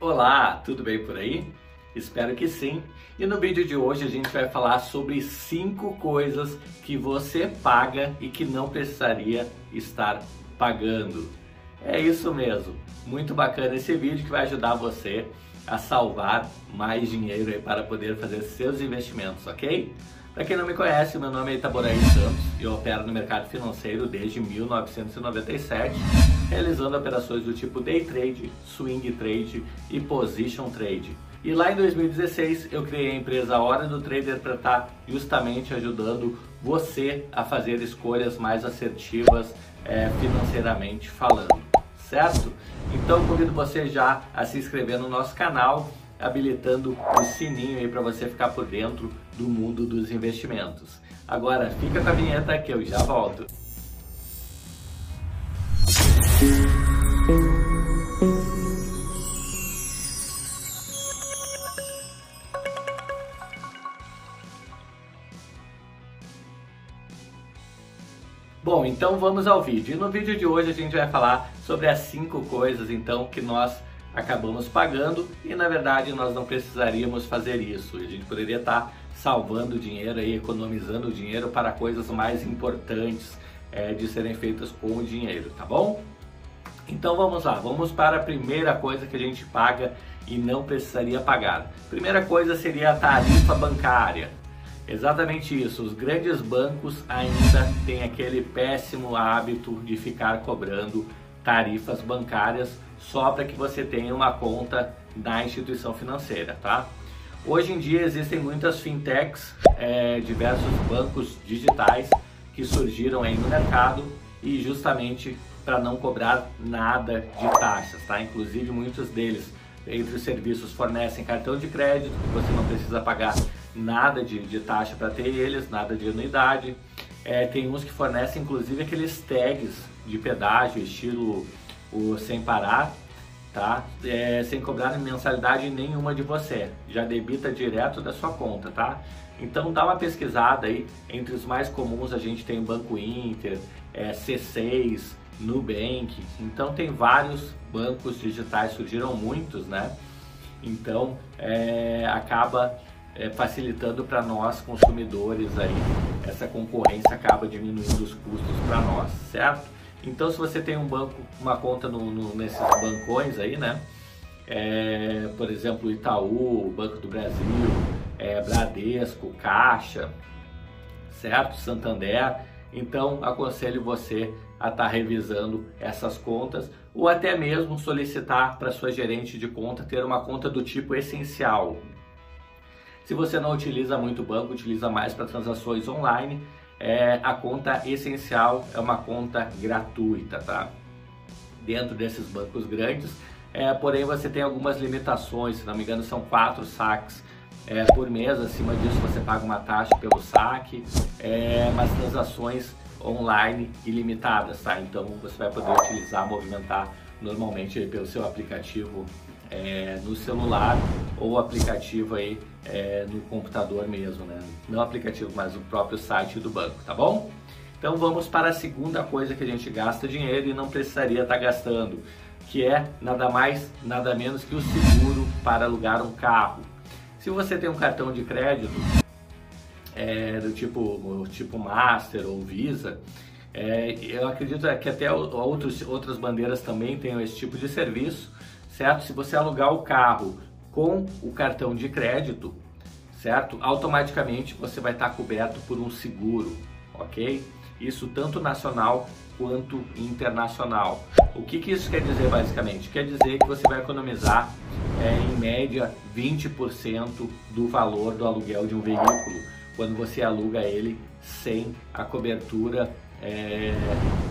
Olá, tudo bem por aí? Espero que sim. E no vídeo de hoje a gente vai falar sobre cinco coisas que você paga e que não precisaria estar pagando. É isso mesmo. Muito bacana esse vídeo que vai ajudar você a salvar mais dinheiro para poder fazer seus investimentos, ok? Para quem não me conhece, meu nome é Itaboraí Santos e eu opero no mercado financeiro desde 1997, realizando operações do tipo day trade, swing trade e position trade. E lá em 2016 eu criei a empresa Hora do Trader para estar tá justamente ajudando você a fazer escolhas mais assertivas é, financeiramente falando, certo? Então convido você já a se inscrever no nosso canal habilitando o sininho aí para você ficar por dentro do mundo dos investimentos. Agora fica com a vinheta que eu já volto. Bom, então vamos ao vídeo. E no vídeo de hoje a gente vai falar sobre as cinco coisas então que nós acabamos pagando e na verdade nós não precisaríamos fazer isso. A gente poderia estar salvando dinheiro e economizando dinheiro para coisas mais importantes é, de serem feitas com o dinheiro, tá bom? Então vamos lá, vamos para a primeira coisa que a gente paga e não precisaria pagar. Primeira coisa seria a tarifa bancária. Exatamente isso, os grandes bancos ainda têm aquele péssimo hábito de ficar cobrando tarifas bancárias só para que você tenha uma conta na instituição financeira, tá? Hoje em dia existem muitas fintechs, é, diversos bancos digitais que surgiram aí no mercado e justamente para não cobrar nada de taxas, tá? Inclusive muitos deles, entre os serviços, fornecem cartão de crédito, que você não precisa pagar nada de, de taxa para ter eles, nada de anuidade. É, tem uns que fornecem inclusive aqueles tags de pedágio, estilo o sem parar, tá? É, sem cobrar mensalidade nenhuma de você, já debita direto da sua conta, tá? Então dá uma pesquisada aí, entre os mais comuns a gente tem Banco Inter, é, C6, Nubank, então tem vários bancos digitais, surgiram muitos, né? Então é, acaba é, facilitando para nós consumidores aí, essa concorrência acaba diminuindo os custos para nós, certo? Então, se você tem um banco, uma conta no, no, nesses bancões aí, né? É, por exemplo, Itaú, Banco do Brasil, é, Bradesco, Caixa, certo? Santander. Então, aconselho você a estar tá revisando essas contas ou até mesmo solicitar para sua gerente de conta ter uma conta do tipo essencial. Se você não utiliza muito banco, utiliza mais para transações online, é, a conta essencial é uma conta gratuita, tá? Dentro desses bancos grandes, é, porém você tem algumas limitações, se não me engano são quatro saques é, por mês, acima disso você paga uma taxa pelo saque, é, mas transações online ilimitadas, tá? Então você vai poder utilizar, movimentar normalmente pelo seu aplicativo é, no celular ou aplicativo aí é, no computador mesmo, né? Não aplicativo, mas o próprio site do banco, tá bom? Então vamos para a segunda coisa que a gente gasta dinheiro e não precisaria estar gastando, que é nada mais, nada menos que o seguro para alugar um carro. Se você tem um cartão de crédito é, do tipo, tipo Master ou Visa, é, eu acredito que até outros, outras bandeiras também tenham esse tipo de serviço certo? Se você alugar o carro com o cartão de crédito, certo? Automaticamente você vai estar coberto por um seguro, ok? Isso tanto nacional quanto internacional. O que, que isso quer dizer basicamente? Quer dizer que você vai economizar é, em média 20% do valor do aluguel de um veículo quando você aluga ele sem a cobertura é,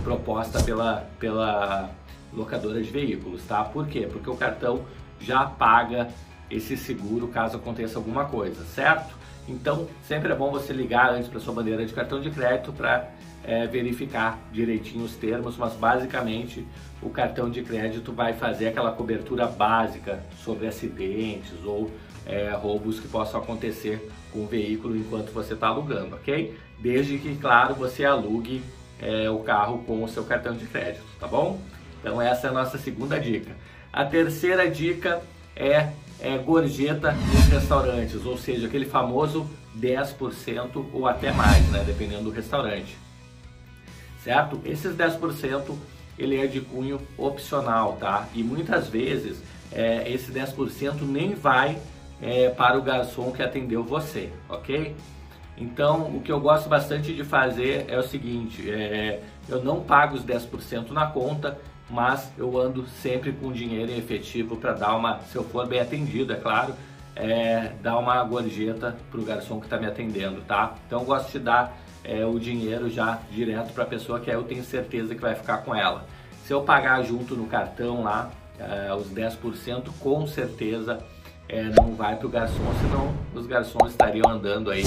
proposta pela, pela locadora de veículos, tá? Por quê? Porque o cartão já paga esse seguro caso aconteça alguma coisa, certo? Então, sempre é bom você ligar antes para sua bandeira de cartão de crédito para é, verificar direitinho os termos, mas basicamente o cartão de crédito vai fazer aquela cobertura básica sobre acidentes ou é, roubos que possam acontecer com o veículo enquanto você está alugando, ok? Desde que, claro, você alugue é, o carro com o seu cartão de crédito, tá bom? Então essa é a nossa segunda dica. A terceira dica é, é gorjeta nos restaurantes, ou seja, aquele famoso 10% ou até mais, né, dependendo do restaurante. Certo? Esses 10% ele é de cunho opcional, tá? E muitas vezes é, esse 10% nem vai é, para o garçom que atendeu você, ok? Então, o que eu gosto bastante de fazer é o seguinte: é, eu não pago os 10% na conta, mas eu ando sempre com dinheiro em efetivo para dar uma, se eu for bem atendido, é claro, é, dar uma gorjeta para o garçom que está me atendendo, tá? Então, eu gosto de dar é, o dinheiro já direto para a pessoa que aí eu tenho certeza que vai ficar com ela. Se eu pagar junto no cartão lá, é, os 10%, com certeza é, não vai para o garçom, senão os garçons estariam andando aí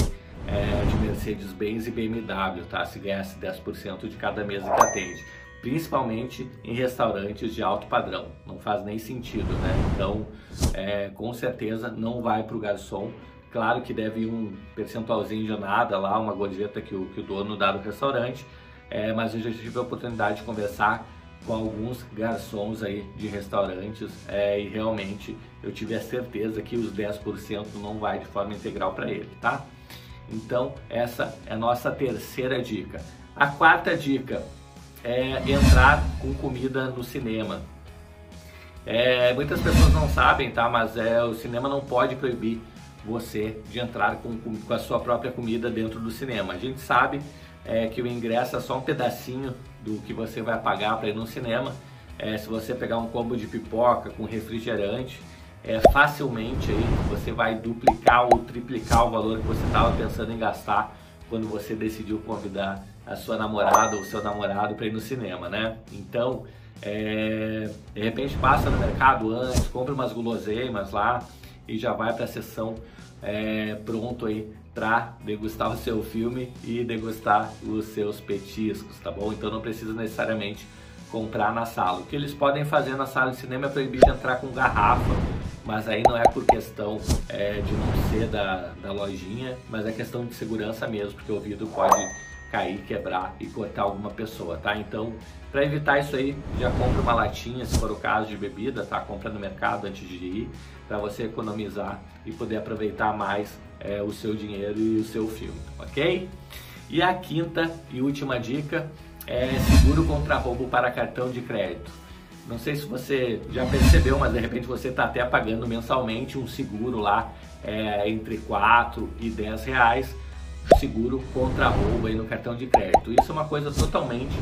é, de Mercedes-Benz e BMW, tá? Se ganhasse 10% de cada mesa que atende. Principalmente em restaurantes de alto padrão. Não faz nem sentido, né? Então, é, com certeza não vai para o garçom. Claro que deve um percentualzinho de nada lá, uma gorjeta que o, que o dono dá no restaurante. É, mas eu já tive a oportunidade de conversar com alguns garçons aí de restaurantes é, e realmente eu tive a certeza que os 10% não vai de forma integral para ele, tá? Então, essa é a nossa terceira dica. A quarta dica é entrar com comida no cinema. É, muitas pessoas não sabem, tá? Mas é, o cinema não pode proibir você de entrar com, com a sua própria comida dentro do cinema. A gente sabe é, que o ingresso é só um pedacinho do que você vai pagar para ir no cinema. É, se você pegar um combo de pipoca com refrigerante, é, facilmente aí você vai duplicar ou triplicar o valor que você estava pensando em gastar quando você decidiu convidar a sua namorada ou seu namorado para ir no cinema, né? Então, é, de repente passa no mercado antes, compra umas guloseimas lá e já vai para a sessão é, pronto aí para degustar o seu filme e degustar os seus petiscos, tá bom? Então não precisa necessariamente comprar na sala. O que eles podem fazer na sala de cinema é proibir de entrar com garrafa mas aí não é por questão é, de não ser da, da lojinha, mas é questão de segurança mesmo, porque o vidro pode cair, quebrar e cortar alguma pessoa, tá? Então, para evitar isso aí, já compra uma latinha, se for o caso de bebida, tá? Compra no mercado antes de ir, para você economizar e poder aproveitar mais é, o seu dinheiro e o seu filme, ok? E a quinta e última dica é seguro contra roubo para cartão de crédito. Não sei se você já percebeu, mas de repente você está até pagando mensalmente um seguro lá é, entre 4 e 10 reais, seguro contra roubo aí no cartão de crédito. Isso é uma coisa totalmente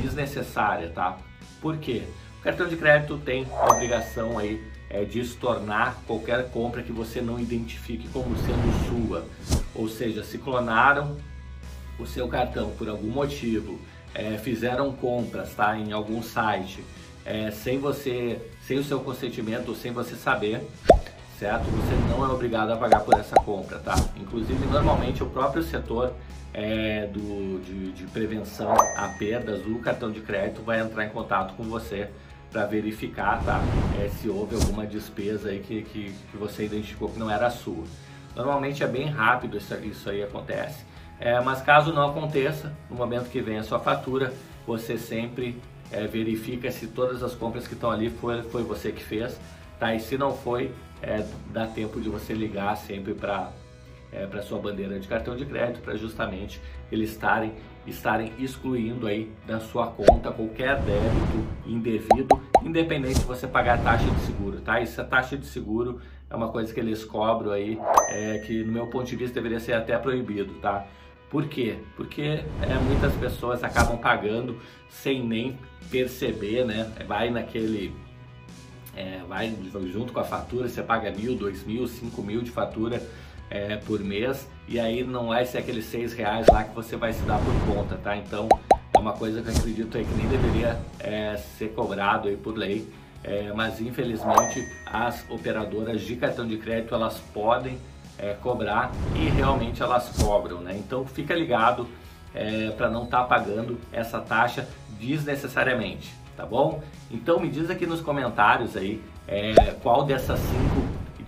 desnecessária, tá? Por quê? O cartão de crédito tem a obrigação aí é, de estornar qualquer compra que você não identifique como sendo sua. Ou seja, se clonaram o seu cartão por algum motivo, é, fizeram compras tá, em algum site é, sem você, sem o seu consentimento, sem você saber, certo? Você não é obrigado a pagar por essa compra, tá? Inclusive, normalmente o próprio setor é, do, de, de, prevenção a perdas do cartão de crédito vai entrar em contato com você para verificar, tá? É, se houve alguma despesa aí que, que, que, você identificou que não era sua. Normalmente é bem rápido isso, isso aí acontece, é, mas caso não aconteça, no momento que vem a sua fatura, você sempre é, verifica se todas as compras que estão ali foi, foi você que fez, tá? E se não foi, é, dá tempo de você ligar sempre para é, para sua bandeira de cartão de crédito para justamente eles estarem estarem excluindo aí da sua conta qualquer débito indevido, independente de você pagar taxa de seguro, tá? Isso a taxa de seguro é uma coisa que eles cobram aí, é, que no meu ponto de vista deveria ser até proibido, tá? Por quê? Porque é, muitas pessoas acabam pagando sem nem perceber, né? Vai naquele. É, vai junto com a fatura, você paga mil, dois mil, cinco mil de fatura é, por mês e aí não vai ser aqueles seis reais lá que você vai se dar por conta, tá? Então é uma coisa que eu acredito aí que nem deveria é, ser cobrado aí por lei, é, mas infelizmente as operadoras de cartão de crédito elas podem é, cobrar e realmente elas cobram, né? Então fica ligado é, para não estar tá pagando essa taxa desnecessariamente, tá bom? Então me diz aqui nos comentários aí é, qual dessas cinco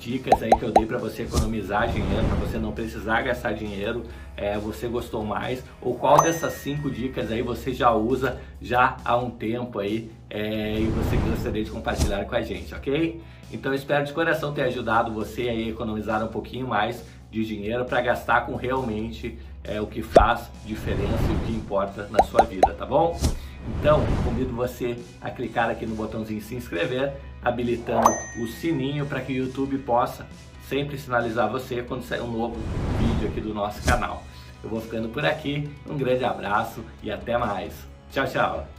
dicas aí que eu dei para você economizar dinheiro, para você não precisar gastar dinheiro, é, você gostou mais? Ou qual dessas cinco dicas aí você já usa já há um tempo aí é, e você gostaria de compartilhar com a gente, ok? Então espero de coração ter ajudado você a economizar um pouquinho mais de dinheiro para gastar com realmente é, o que faz diferença e o que importa na sua vida, tá bom? Então, convido você a clicar aqui no botãozinho se inscrever, habilitando o sininho para que o YouTube possa sempre sinalizar você quando sair um novo vídeo aqui do nosso canal. Eu vou ficando por aqui, um grande abraço e até mais. Tchau, tchau!